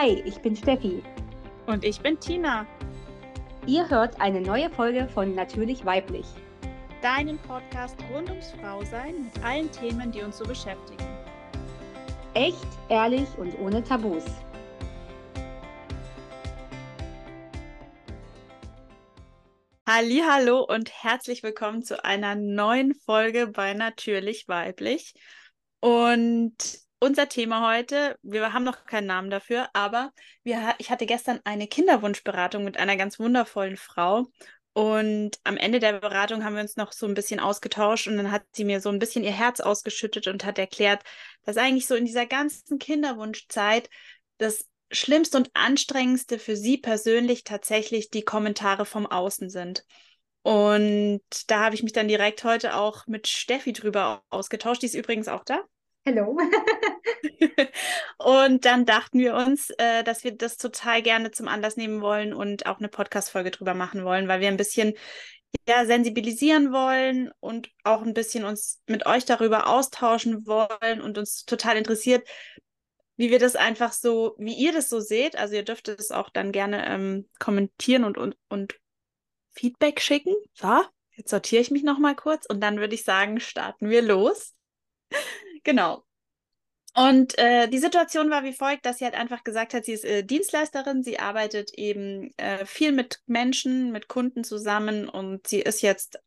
Hi, ich bin Steffi. Und ich bin Tina. Ihr hört eine neue Folge von Natürlich Weiblich. Deinen Podcast rund ums Frausein mit allen Themen, die uns so beschäftigen. Echt, ehrlich und ohne Tabus. Hallo und herzlich willkommen zu einer neuen Folge bei Natürlich Weiblich. Und unser Thema heute, wir haben noch keinen Namen dafür, aber wir, ich hatte gestern eine Kinderwunschberatung mit einer ganz wundervollen Frau. Und am Ende der Beratung haben wir uns noch so ein bisschen ausgetauscht und dann hat sie mir so ein bisschen ihr Herz ausgeschüttet und hat erklärt, dass eigentlich so in dieser ganzen Kinderwunschzeit das Schlimmste und Anstrengendste für sie persönlich tatsächlich die Kommentare vom Außen sind. Und da habe ich mich dann direkt heute auch mit Steffi drüber ausgetauscht. Die ist übrigens auch da. Hallo. und dann dachten wir uns, äh, dass wir das total gerne zum Anlass nehmen wollen und auch eine Podcast-Folge drüber machen wollen, weil wir ein bisschen ja, sensibilisieren wollen und auch ein bisschen uns mit euch darüber austauschen wollen und uns total interessiert, wie wir das einfach so, wie ihr das so seht. Also ihr dürft es auch dann gerne ähm, kommentieren und, und, und Feedback schicken. So, jetzt sortiere ich mich nochmal kurz und dann würde ich sagen, starten wir los. Genau. Und äh, die Situation war wie folgt, dass sie halt einfach gesagt hat, sie ist äh, Dienstleisterin, sie arbeitet eben äh, viel mit Menschen, mit Kunden zusammen und sie ist jetzt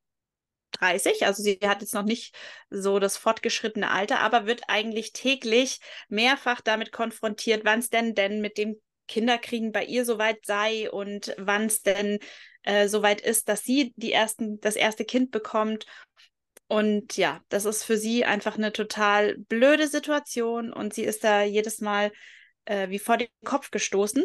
30, also sie hat jetzt noch nicht so das fortgeschrittene Alter, aber wird eigentlich täglich mehrfach damit konfrontiert, wann es denn denn mit dem Kinderkriegen bei ihr soweit sei und wann es denn äh, soweit ist, dass sie die ersten, das erste Kind bekommt und ja, das ist für sie einfach eine total blöde Situation und sie ist da jedes Mal äh, wie vor den Kopf gestoßen.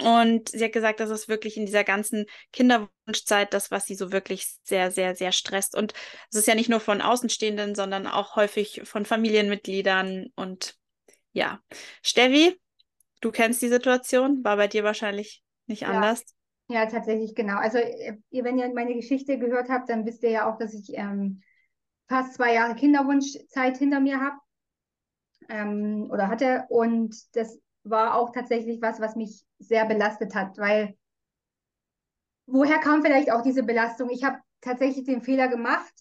Und sie hat gesagt, das ist wirklich in dieser ganzen Kinderwunschzeit das, was sie so wirklich sehr, sehr, sehr stresst. Und es ist ja nicht nur von Außenstehenden, sondern auch häufig von Familienmitgliedern. Und ja, Steffi, du kennst die Situation, war bei dir wahrscheinlich nicht ja. anders. Ja, tatsächlich, genau. Also, äh, ihr, wenn ihr meine Geschichte gehört habt, dann wisst ihr ja auch, dass ich ähm, fast zwei Jahre Kinderwunschzeit hinter mir habe ähm, oder hatte. Und das war auch tatsächlich was, was mich sehr belastet hat, weil woher kam vielleicht auch diese Belastung? Ich habe tatsächlich den Fehler gemacht,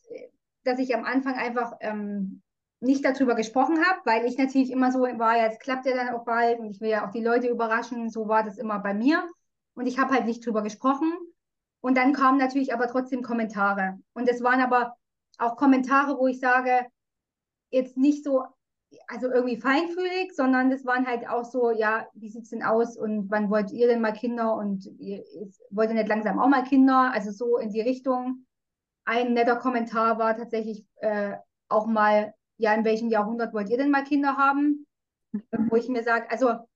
dass ich am Anfang einfach ähm, nicht darüber gesprochen habe, weil ich natürlich immer so war, jetzt klappt ja dann auch bald und ich will ja auch die Leute überraschen. So war das immer bei mir. Und ich habe halt nicht drüber gesprochen. Und dann kamen natürlich aber trotzdem Kommentare. Und es waren aber auch Kommentare, wo ich sage, jetzt nicht so, also irgendwie feinfühlig, sondern das waren halt auch so, ja, wie sieht es denn aus und wann wollt ihr denn mal Kinder und ihr, wollt ihr nicht langsam auch mal Kinder? Also so in die Richtung. Ein netter Kommentar war tatsächlich äh, auch mal, ja, in welchem Jahrhundert wollt ihr denn mal Kinder haben? Wo ich mir sage, also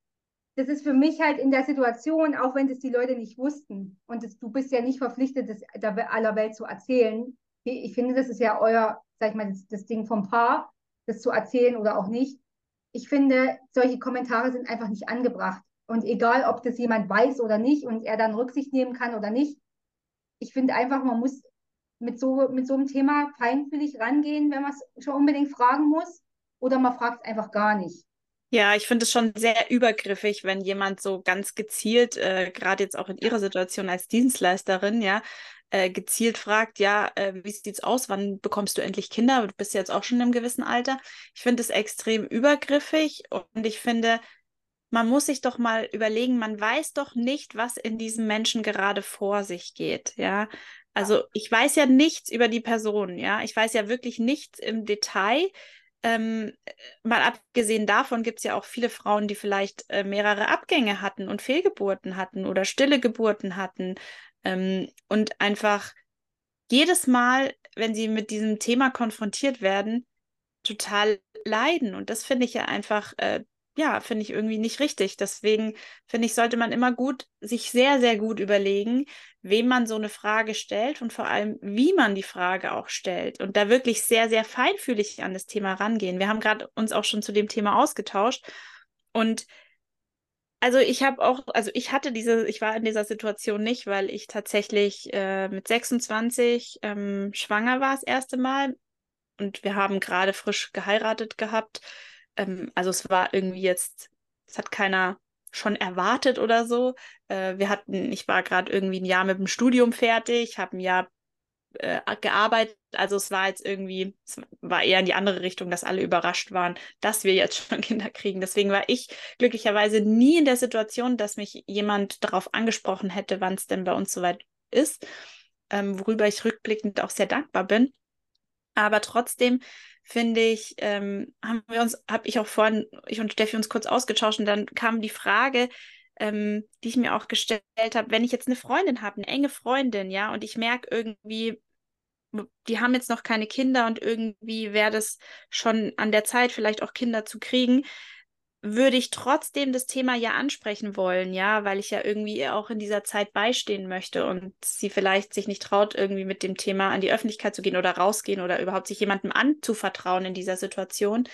das ist für mich halt in der Situation, auch wenn das die Leute nicht wussten, und das, du bist ja nicht verpflichtet, das der aller Welt zu erzählen. Ich finde, das ist ja euer, sag ich mal, das, das Ding vom Paar, das zu erzählen oder auch nicht. Ich finde, solche Kommentare sind einfach nicht angebracht. Und egal, ob das jemand weiß oder nicht und er dann Rücksicht nehmen kann oder nicht, ich finde einfach, man muss mit so, mit so einem Thema feinfühlig rangehen, wenn man es schon unbedingt fragen muss, oder man fragt es einfach gar nicht. Ja, ich finde es schon sehr übergriffig, wenn jemand so ganz gezielt, äh, gerade jetzt auch in Ihrer Situation als Dienstleisterin, ja, äh, gezielt fragt, ja, äh, wie sieht's aus? Wann bekommst du endlich Kinder? Du bist jetzt auch schon im gewissen Alter. Ich finde es extrem übergriffig und ich finde, man muss sich doch mal überlegen, man weiß doch nicht, was in diesem Menschen gerade vor sich geht, ja. Also ich weiß ja nichts über die Person, ja. Ich weiß ja wirklich nichts im Detail. Ähm, mal abgesehen davon gibt es ja auch viele Frauen, die vielleicht äh, mehrere Abgänge hatten und Fehlgeburten hatten oder stille Geburten hatten ähm, und einfach jedes Mal, wenn sie mit diesem Thema konfrontiert werden, total leiden. Und das finde ich ja einfach äh, ja, finde ich irgendwie nicht richtig. Deswegen finde ich, sollte man immer gut, sich sehr, sehr gut überlegen, wem man so eine Frage stellt und vor allem, wie man die Frage auch stellt und da wirklich sehr, sehr feinfühlig an das Thema rangehen. Wir haben gerade uns auch schon zu dem Thema ausgetauscht und also ich habe auch, also ich hatte diese, ich war in dieser Situation nicht, weil ich tatsächlich äh, mit 26 ähm, schwanger war das erste Mal und wir haben gerade frisch geheiratet gehabt ähm, also es war irgendwie jetzt, es hat keiner schon erwartet oder so. Äh, wir hatten, ich war gerade irgendwie ein Jahr mit dem Studium fertig, habe ein Jahr äh, gearbeitet. Also es war jetzt irgendwie, es war eher in die andere Richtung, dass alle überrascht waren, dass wir jetzt schon Kinder kriegen. Deswegen war ich glücklicherweise nie in der Situation, dass mich jemand darauf angesprochen hätte, wann es denn bei uns soweit ist, ähm, worüber ich rückblickend auch sehr dankbar bin. Aber trotzdem finde ich, ähm, haben wir uns, habe ich auch vorhin, ich und Steffi uns kurz ausgetauscht und dann kam die Frage, ähm, die ich mir auch gestellt habe, wenn ich jetzt eine Freundin habe, eine enge Freundin, ja, und ich merke irgendwie, die haben jetzt noch keine Kinder und irgendwie wäre das schon an der Zeit, vielleicht auch Kinder zu kriegen, würde ich trotzdem das Thema ja ansprechen wollen, ja, weil ich ja irgendwie auch in dieser Zeit beistehen möchte und sie vielleicht sich nicht traut, irgendwie mit dem Thema an die Öffentlichkeit zu gehen oder rausgehen oder überhaupt sich jemandem anzuvertrauen in dieser Situation.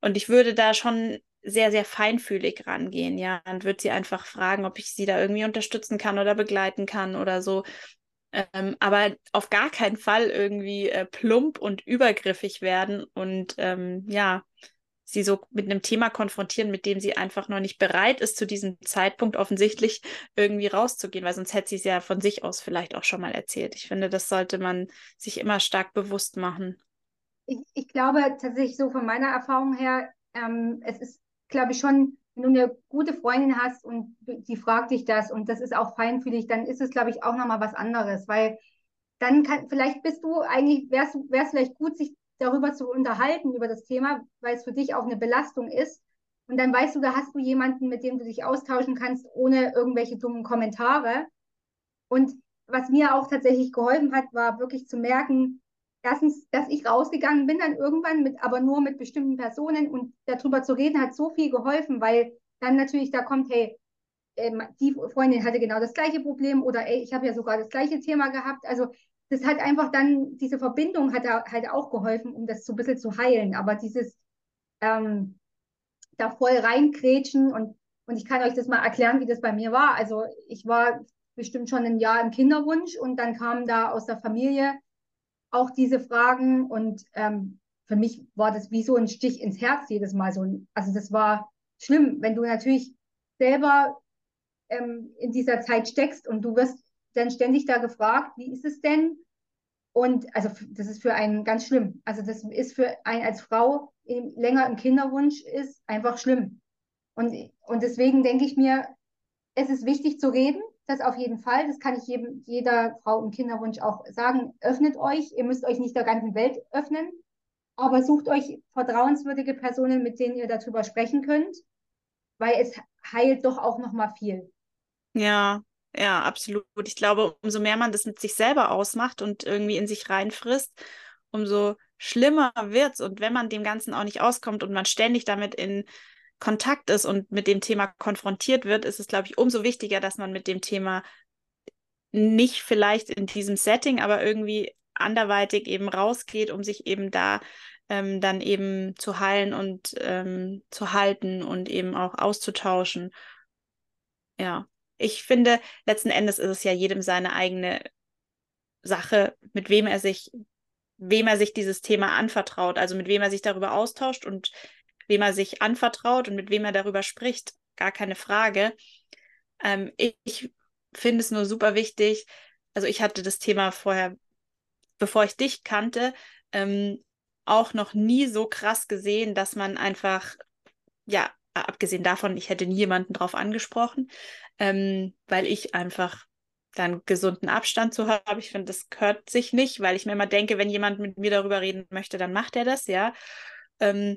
Und ich würde da schon sehr, sehr feinfühlig rangehen, ja, und würde sie einfach fragen, ob ich sie da irgendwie unterstützen kann oder begleiten kann oder so. Ähm, aber auf gar keinen Fall irgendwie äh, plump und übergriffig werden und ähm, ja, sie so mit einem Thema konfrontieren, mit dem sie einfach noch nicht bereit ist, zu diesem Zeitpunkt offensichtlich irgendwie rauszugehen, weil sonst hätte sie es ja von sich aus vielleicht auch schon mal erzählt. Ich finde, das sollte man sich immer stark bewusst machen. Ich, ich glaube tatsächlich so von meiner Erfahrung her, ähm, es ist, glaube ich, schon, wenn du eine gute Freundin hast und die fragt dich das und das ist auch feinfühlig, dann ist es, glaube ich, auch nochmal was anderes, weil dann kann, vielleicht bist du eigentlich, wäre es vielleicht gut, sich darüber zu unterhalten, über das Thema, weil es für dich auch eine Belastung ist. Und dann weißt du, da hast du jemanden, mit dem du dich austauschen kannst, ohne irgendwelche dummen Kommentare. Und was mir auch tatsächlich geholfen hat, war wirklich zu merken, erstens, dass ich rausgegangen bin dann irgendwann, mit, aber nur mit bestimmten Personen und darüber zu reden hat so viel geholfen, weil dann natürlich da kommt, hey, ähm, die Freundin hatte genau das gleiche Problem oder ey, ich habe ja sogar das gleiche Thema gehabt. Also das hat einfach dann, diese Verbindung hat halt auch geholfen, um das so ein bisschen zu heilen. Aber dieses ähm, da voll reinkrätschen und, und ich kann euch das mal erklären, wie das bei mir war. Also ich war bestimmt schon ein Jahr im Kinderwunsch und dann kamen da aus der Familie auch diese Fragen und ähm, für mich war das wie so ein Stich ins Herz jedes Mal so. Also das war schlimm, wenn du natürlich selber ähm, in dieser Zeit steckst und du wirst dann ständig da gefragt, wie ist es denn? Und also das ist für einen ganz schlimm. Also das ist für einen als Frau im, länger im Kinderwunsch ist einfach schlimm. Und, und deswegen denke ich mir, es ist wichtig zu reden, das auf jeden Fall. Das kann ich jedem, jeder Frau im Kinderwunsch auch sagen. Öffnet euch. Ihr müsst euch nicht der ganzen Welt öffnen, aber sucht euch vertrauenswürdige Personen, mit denen ihr darüber sprechen könnt, weil es heilt doch auch noch mal viel. Ja, ja, absolut. Ich glaube, umso mehr man das mit sich selber ausmacht und irgendwie in sich reinfrisst, umso schlimmer wird es. Und wenn man dem Ganzen auch nicht auskommt und man ständig damit in Kontakt ist und mit dem Thema konfrontiert wird, ist es, glaube ich, umso wichtiger, dass man mit dem Thema nicht vielleicht in diesem Setting, aber irgendwie anderweitig eben rausgeht, um sich eben da ähm, dann eben zu heilen und ähm, zu halten und eben auch auszutauschen. Ja ich finde, letzten Endes ist es ja jedem seine eigene Sache, mit wem er sich, wem er sich dieses Thema anvertraut, also mit wem er sich darüber austauscht und wem er sich anvertraut und mit wem er darüber spricht. Gar keine Frage. Ähm, ich, ich finde es nur super wichtig. Also ich hatte das Thema vorher, bevor ich dich kannte, ähm, auch noch nie so krass gesehen, dass man einfach, ja, abgesehen davon, ich hätte nie jemanden drauf angesprochen, ähm, weil ich einfach dann gesunden Abstand zu habe. Ich finde, das gehört sich nicht, weil ich mir immer denke, wenn jemand mit mir darüber reden möchte, dann macht er das, ja. Ähm,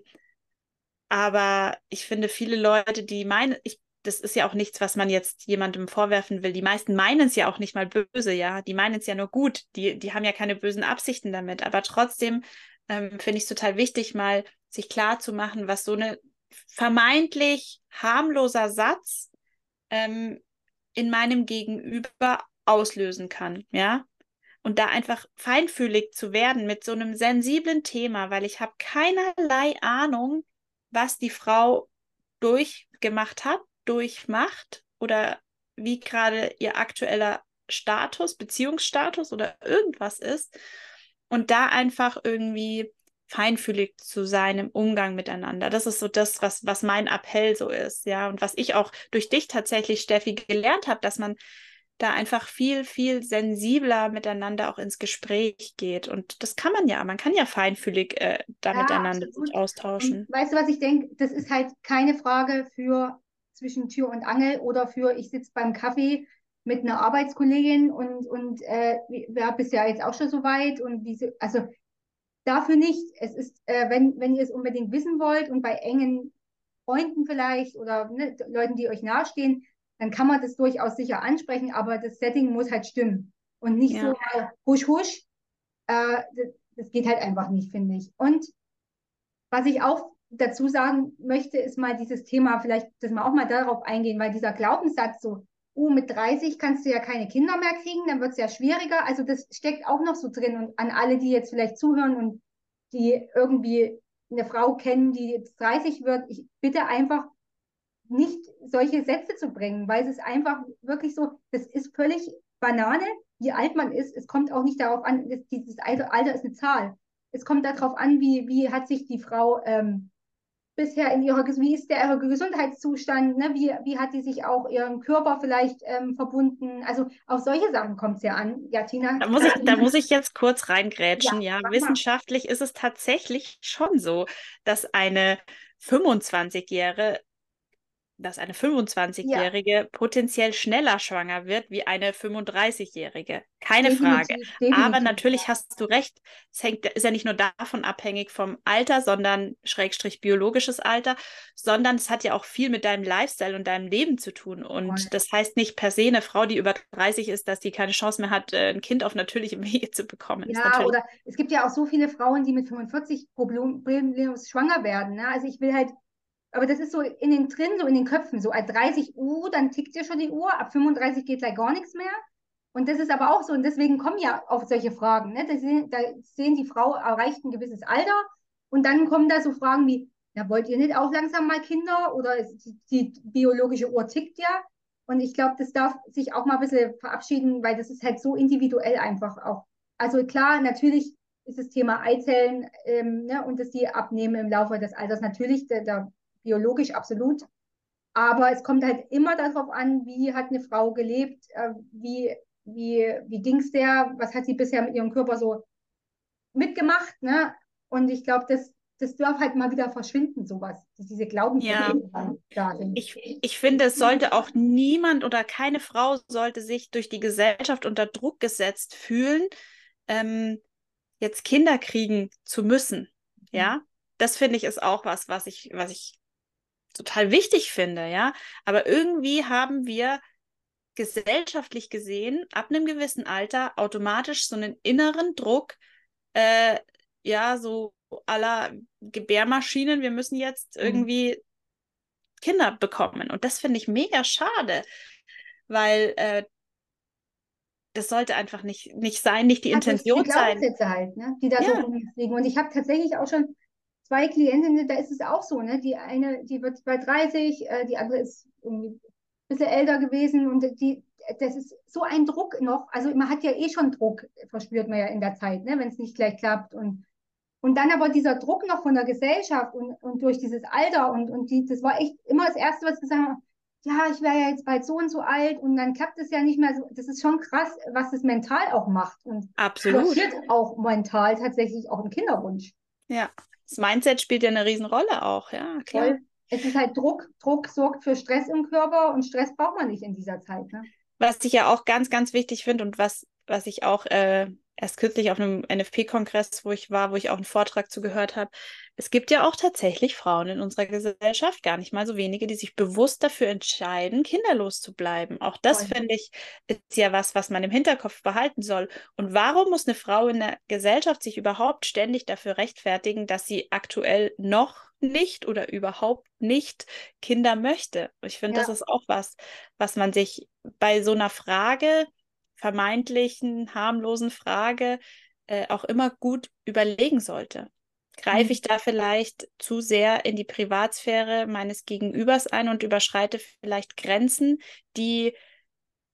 aber ich finde, viele Leute, die meinen, ich, das ist ja auch nichts, was man jetzt jemandem vorwerfen will. Die meisten meinen es ja auch nicht mal böse, ja. Die meinen es ja nur gut. Die, die haben ja keine bösen Absichten damit. Aber trotzdem ähm, finde ich es total wichtig, mal sich klar zu machen, was so eine vermeintlich harmloser Satz ähm, in meinem Gegenüber auslösen kann, ja. Und da einfach feinfühlig zu werden mit so einem sensiblen Thema, weil ich habe keinerlei Ahnung, was die Frau durchgemacht hat, durchmacht oder wie gerade ihr aktueller Status, Beziehungsstatus oder irgendwas ist. Und da einfach irgendwie feinfühlig zu sein im Umgang miteinander. Das ist so das, was, was mein Appell so ist, ja. Und was ich auch durch dich tatsächlich, Steffi, gelernt habe, dass man da einfach viel, viel sensibler miteinander auch ins Gespräch geht. Und das kann man ja, man kann ja feinfühlig äh, da ja, miteinander sich austauschen. Und weißt du, was ich denke? Das ist halt keine Frage für zwischen Tür und Angel oder für ich sitze beim Kaffee mit einer Arbeitskollegin und, und äh, wer bist ja jetzt auch schon so weit und diese, also dafür nicht. Es ist, äh, wenn, wenn ihr es unbedingt wissen wollt und bei engen Freunden vielleicht oder ne, Leuten, die euch nahestehen, dann kann man das durchaus sicher ansprechen, aber das Setting muss halt stimmen und nicht ja. so äh, husch husch. Äh, das, das geht halt einfach nicht, finde ich. Und was ich auch dazu sagen möchte, ist mal dieses Thema, vielleicht, dass wir auch mal darauf eingehen, weil dieser Glaubenssatz so, oh, mit 30 kannst du ja keine Kinder mehr kriegen, dann wird es ja schwieriger. Also das steckt auch noch so drin. Und an alle, die jetzt vielleicht zuhören und die irgendwie eine Frau kennen, die jetzt 30 wird, ich bitte einfach nicht solche Sätze zu bringen, weil es ist einfach wirklich so, das ist völlig Banane, wie alt man ist. Es kommt auch nicht darauf an, dieses Alter, Alter ist eine Zahl. Es kommt darauf an, wie, wie hat sich die Frau ähm, bisher in ihrer, wie ist der ihre Gesundheitszustand, ne? wie, wie hat sie sich auch ihrem Körper vielleicht ähm, verbunden, also auf solche Sachen kommt es ja an, ja Tina. Da muss ich, da muss ich jetzt kurz reingrätschen, ja, ja. wissenschaftlich ist es tatsächlich schon so, dass eine 25-Jährige dass eine 25-Jährige ja. potenziell schneller schwanger wird wie eine 35-Jährige. Keine definitiv, Frage. Definitiv, Aber natürlich hast du recht, es hängt, ist ja nicht nur davon abhängig vom Alter, sondern schrägstrich biologisches Alter, sondern es hat ja auch viel mit deinem Lifestyle und deinem Leben zu tun. Und Voll. das heißt nicht per se eine Frau, die über 30 ist, dass die keine Chance mehr hat, äh, ein Kind auf natürlichem Wege zu bekommen. Ja, oder es gibt ja auch so viele Frauen, die mit 45 problemlos schwanger werden. Ne? Also ich will halt aber das ist so in den drin, so in den Köpfen, so ab 30 Uhr, dann tickt dir schon die Uhr, ab 35 geht gleich gar nichts mehr. Und das ist aber auch so, und deswegen kommen ja auf solche Fragen. Ne? Da, sehen, da sehen die Frau erreicht ein gewisses Alter und dann kommen da so Fragen wie, ja, wollt ihr nicht auch langsam mal Kinder? Oder die, die biologische Uhr tickt ja. Und ich glaube, das darf sich auch mal ein bisschen verabschieden, weil das ist halt so individuell einfach auch. Also klar, natürlich ist das Thema Eizellen ähm, ne, und dass die abnehmen im Laufe des Alters natürlich, da, da biologisch absolut. Aber es kommt halt immer darauf an, wie hat eine Frau gelebt, äh, wie, wie, wie ging's der, was hat sie bisher mit ihrem Körper so mitgemacht, ne? Und ich glaube, das, das darf halt mal wieder verschwinden, sowas, diese Glaubenssätze ja. da sind. Ich, ich finde, es sollte auch niemand oder keine Frau sollte sich durch die Gesellschaft unter Druck gesetzt fühlen, ähm, jetzt Kinder kriegen zu müssen. Ja, mhm. das finde ich ist auch was, was ich, was ich total wichtig finde, ja. Aber irgendwie haben wir gesellschaftlich gesehen ab einem gewissen Alter automatisch so einen inneren Druck, äh, ja, so aller Gebärmaschinen, wir müssen jetzt mhm. irgendwie Kinder bekommen. Und das finde ich mega schade, weil äh, das sollte einfach nicht, nicht sein, nicht die ja, Intention die sein. Halt, ne? die da ja. so liegen. Und ich habe tatsächlich auch schon zwei Klientinnen, da ist es auch so, ne? Die eine, die wird bei 30, äh, die andere ist irgendwie ein bisschen älter gewesen und die, das ist so ein Druck noch. Also man hat ja eh schon Druck, verspürt man ja in der Zeit, ne? wenn es nicht gleich klappt. Und, und dann aber dieser Druck noch von der Gesellschaft und, und durch dieses Alter und, und die, das war echt immer das Erste, was gesagt haben, ja, ich wäre ja jetzt bald so und so alt und dann klappt es ja nicht mehr so. Das ist schon krass, was das mental auch macht. Und Absolut. auch mental tatsächlich auch im Kinderwunsch. Ja, das Mindset spielt ja eine Riesenrolle auch, ja, klar. Voll. Es ist halt Druck. Druck sorgt für Stress im Körper und Stress braucht man nicht in dieser Zeit. Ne? Was ich ja auch ganz, ganz wichtig finde und was, was ich auch äh, erst kürzlich auf einem NFP-Kongress, wo ich war, wo ich auch einen Vortrag zu gehört habe. Es gibt ja auch tatsächlich Frauen in unserer Gesellschaft, gar nicht mal so wenige, die sich bewusst dafür entscheiden, kinderlos zu bleiben. Auch das finde ich ist ja was, was man im Hinterkopf behalten soll. Und warum muss eine Frau in der Gesellschaft sich überhaupt ständig dafür rechtfertigen, dass sie aktuell noch nicht oder überhaupt nicht Kinder möchte? Ich finde, ja. das ist auch was, was man sich bei so einer Frage vermeintlichen, harmlosen Frage äh, auch immer gut überlegen sollte. Greife mhm. ich da vielleicht zu sehr in die Privatsphäre meines Gegenübers ein und überschreite vielleicht Grenzen, die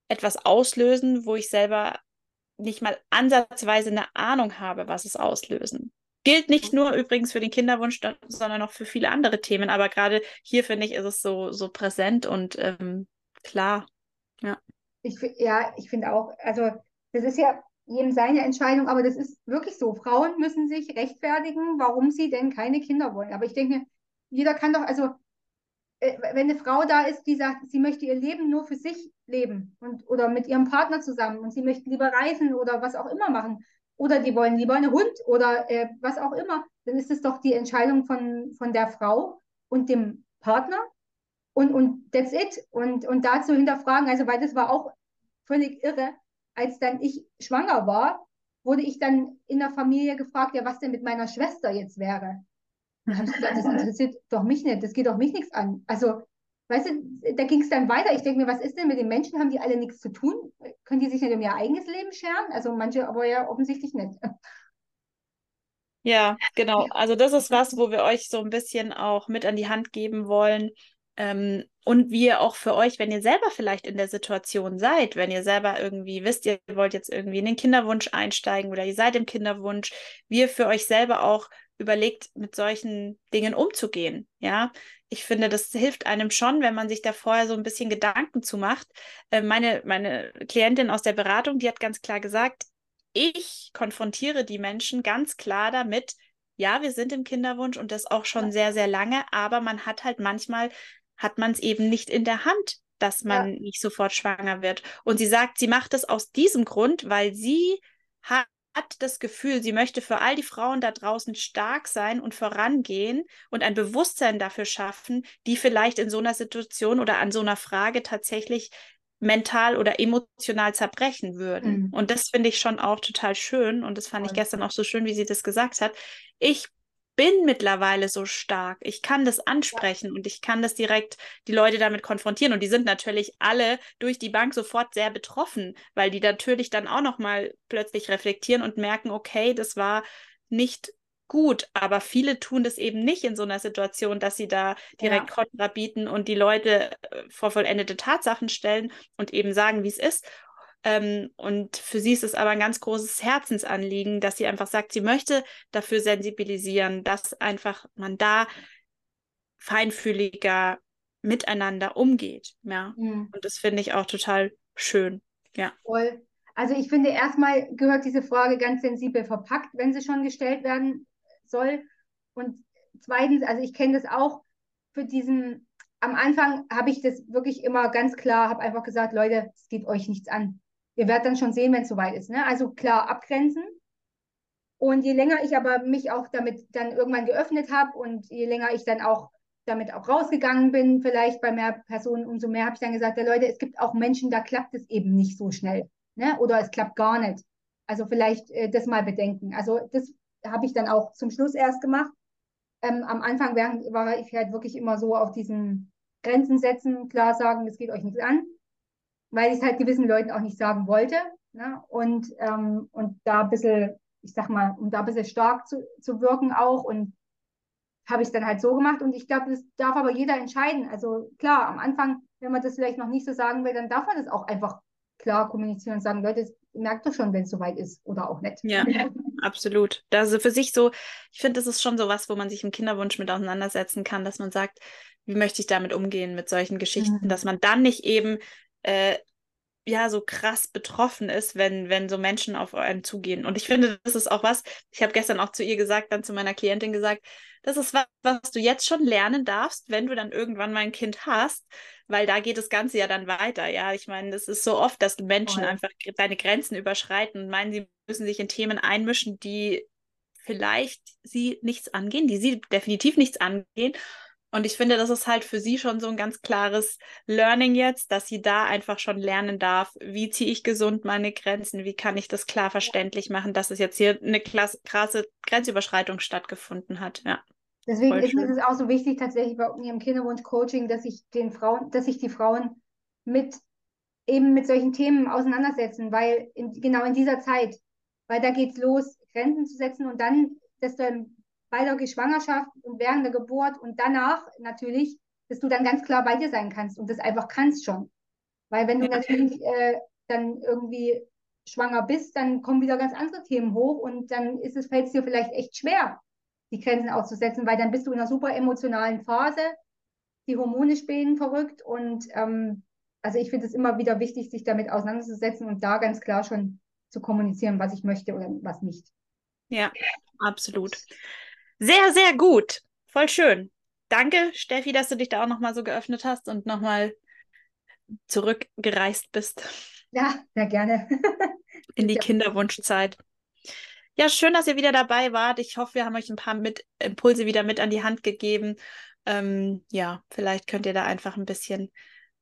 etwas auslösen, wo ich selber nicht mal ansatzweise eine Ahnung habe, was es auslösen. Gilt nicht nur übrigens für den Kinderwunsch, sondern auch für viele andere Themen. Aber gerade hier finde ich, ist es so, so präsent und ähm, klar. Ja. Ich, ja, ich finde auch, also das ist ja jedem seine Entscheidung, aber das ist wirklich so. Frauen müssen sich rechtfertigen, warum sie denn keine Kinder wollen. Aber ich denke, jeder kann doch, also äh, wenn eine Frau da ist, die sagt, sie möchte ihr Leben nur für sich leben und oder mit ihrem Partner zusammen und sie möchten lieber reisen oder was auch immer machen, oder die wollen lieber einen Hund oder äh, was auch immer, dann ist es doch die Entscheidung von, von der Frau und dem Partner und, und that's it. Und, und dazu hinterfragen, also weil das war auch völlig irre, als dann ich schwanger war, wurde ich dann in der Familie gefragt, ja, was denn mit meiner Schwester jetzt wäre. Dann habe gesagt, das interessiert doch mich nicht, das geht doch mich nichts an. Also Weißt du, da ging es dann weiter. Ich denke mir, was ist denn mit den Menschen? Haben die alle nichts zu tun? Können die sich nicht um ihr eigenes Leben scheren? Also manche aber ja offensichtlich nicht. Ja, genau. Also das ist was, wo wir euch so ein bisschen auch mit an die Hand geben wollen. Ähm, und wir auch für euch, wenn ihr selber vielleicht in der Situation seid, wenn ihr selber irgendwie wisst, ihr wollt jetzt irgendwie in den Kinderwunsch einsteigen oder ihr seid im Kinderwunsch, wir für euch selber auch überlegt, mit solchen Dingen umzugehen. Ja, ich finde, das hilft einem schon, wenn man sich da vorher so ein bisschen Gedanken zu macht. Äh, meine, meine Klientin aus der Beratung, die hat ganz klar gesagt, ich konfrontiere die Menschen ganz klar damit, ja, wir sind im Kinderwunsch und das auch schon sehr, sehr lange, aber man hat halt manchmal, hat man es eben nicht in der Hand, dass man ja. nicht sofort schwanger wird. Und sie sagt, sie macht es aus diesem Grund, weil sie hat hat das Gefühl, sie möchte für all die Frauen da draußen stark sein und vorangehen und ein Bewusstsein dafür schaffen, die vielleicht in so einer Situation oder an so einer Frage tatsächlich mental oder emotional zerbrechen würden. Mhm. Und das finde ich schon auch total schön. Und das fand ich gestern auch so schön, wie sie das gesagt hat. Ich bin mittlerweile so stark. Ich kann das ansprechen und ich kann das direkt die Leute damit konfrontieren. Und die sind natürlich alle durch die Bank sofort sehr betroffen, weil die natürlich dann auch nochmal plötzlich reflektieren und merken, okay, das war nicht gut, aber viele tun das eben nicht in so einer Situation, dass sie da direkt ja. Kontra bieten und die Leute äh, vor vollendete Tatsachen stellen und eben sagen, wie es ist. Ähm, und für sie ist es aber ein ganz großes Herzensanliegen, dass sie einfach sagt, sie möchte dafür sensibilisieren, dass einfach man da feinfühliger miteinander umgeht. Ja. Mhm. Und das finde ich auch total schön. Ja. Voll. Also ich finde, erstmal gehört diese Frage ganz sensibel verpackt, wenn sie schon gestellt werden soll. Und zweitens, also ich kenne das auch für diesen, am Anfang habe ich das wirklich immer ganz klar, habe einfach gesagt, Leute, es geht euch nichts an. Ihr werdet dann schon sehen, wenn es soweit ist. Ne? Also klar abgrenzen. Und je länger ich aber mich auch damit dann irgendwann geöffnet habe und je länger ich dann auch damit auch rausgegangen bin, vielleicht bei mehr Personen, umso mehr habe ich dann gesagt, ja Leute, es gibt auch Menschen, da klappt es eben nicht so schnell. Ne? Oder es klappt gar nicht. Also vielleicht äh, das mal bedenken. Also das habe ich dann auch zum Schluss erst gemacht. Ähm, am Anfang war ich halt wirklich immer so auf diesen Grenzen setzen, klar sagen, es geht euch nichts an weil ich es halt gewissen Leuten auch nicht sagen wollte. Ne? Und, ähm, und da ein bisschen, ich sag mal, um da ein bisschen stark zu, zu wirken auch und habe ich es dann halt so gemacht und ich glaube, das darf aber jeder entscheiden. Also klar, am Anfang, wenn man das vielleicht noch nicht so sagen will, dann darf man das auch einfach klar kommunizieren und sagen, Leute, merkt doch schon, wenn es soweit ist oder auch nicht. Ja, absolut. Also für sich so, ich finde, das ist schon so was, wo man sich im Kinderwunsch mit auseinandersetzen kann, dass man sagt, wie möchte ich damit umgehen mit solchen Geschichten, mhm. dass man dann nicht eben äh, ja so krass betroffen ist, wenn, wenn so Menschen auf einen zugehen. Und ich finde, das ist auch was, ich habe gestern auch zu ihr gesagt, dann zu meiner Klientin gesagt, das ist was, was du jetzt schon lernen darfst, wenn du dann irgendwann mal ein Kind hast, weil da geht das Ganze ja dann weiter. Ja, ich meine, das ist so oft, dass Menschen oh. einfach deine Grenzen überschreiten und meinen, sie müssen sich in Themen einmischen, die vielleicht sie nichts angehen, die sie definitiv nichts angehen. Und ich finde, das ist halt für sie schon so ein ganz klares Learning jetzt, dass sie da einfach schon lernen darf, wie ziehe ich gesund meine Grenzen, wie kann ich das klar verständlich machen, dass es jetzt hier eine krasse Grenzüberschreitung stattgefunden hat. Ja. Deswegen ist es auch so wichtig, tatsächlich bei ihrem Kinderwunsch-Coaching, dass ich den Frauen, dass sich die Frauen mit eben mit solchen Themen auseinandersetzen, weil in, genau in dieser Zeit, weil da geht es los, Grenzen zu setzen und dann, dass du bei der Schwangerschaft und während der Geburt und danach natürlich, dass du dann ganz klar bei dir sein kannst und das einfach kannst schon. Weil wenn du natürlich äh, dann irgendwie schwanger bist, dann kommen wieder ganz andere Themen hoch und dann ist es, fällt es dir vielleicht echt schwer, die Grenzen auszusetzen, weil dann bist du in einer super emotionalen Phase, die Hormone spähen verrückt und ähm, also ich finde es immer wieder wichtig, sich damit auseinanderzusetzen und da ganz klar schon zu kommunizieren, was ich möchte oder was nicht. Ja, absolut. Sehr, sehr gut. Voll schön. Danke, Steffi, dass du dich da auch nochmal so geöffnet hast und nochmal zurückgereist bist. Ja, sehr gerne. In die Kinderwunschzeit. Ja, schön, dass ihr wieder dabei wart. Ich hoffe, wir haben euch ein paar mit Impulse wieder mit an die Hand gegeben. Ähm, ja, vielleicht könnt ihr da einfach ein bisschen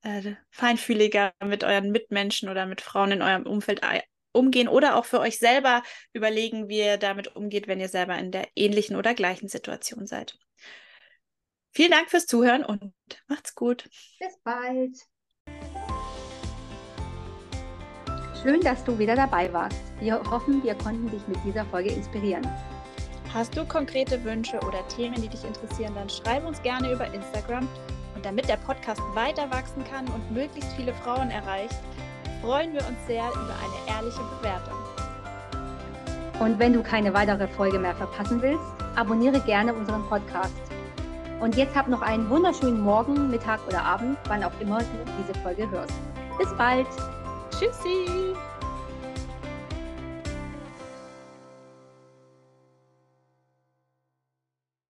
äh, feinfühliger mit euren Mitmenschen oder mit Frauen in eurem Umfeld umgehen oder auch für euch selber überlegen, wie ihr damit umgeht, wenn ihr selber in der ähnlichen oder gleichen Situation seid. Vielen Dank fürs Zuhören und macht's gut. Bis bald. Schön, dass du wieder dabei warst. Wir hoffen, wir konnten dich mit dieser Folge inspirieren. Hast du konkrete Wünsche oder Themen, die dich interessieren, dann schreib uns gerne über Instagram. Und damit der Podcast weiter wachsen kann und möglichst viele Frauen erreicht, freuen wir uns sehr über eine ehrliche Bewertung. Und wenn du keine weitere Folge mehr verpassen willst, abonniere gerne unseren Podcast. Und jetzt hab noch einen wunderschönen Morgen, Mittag oder Abend, wann auch immer du diese Folge hörst. Bis bald! Tschüssi!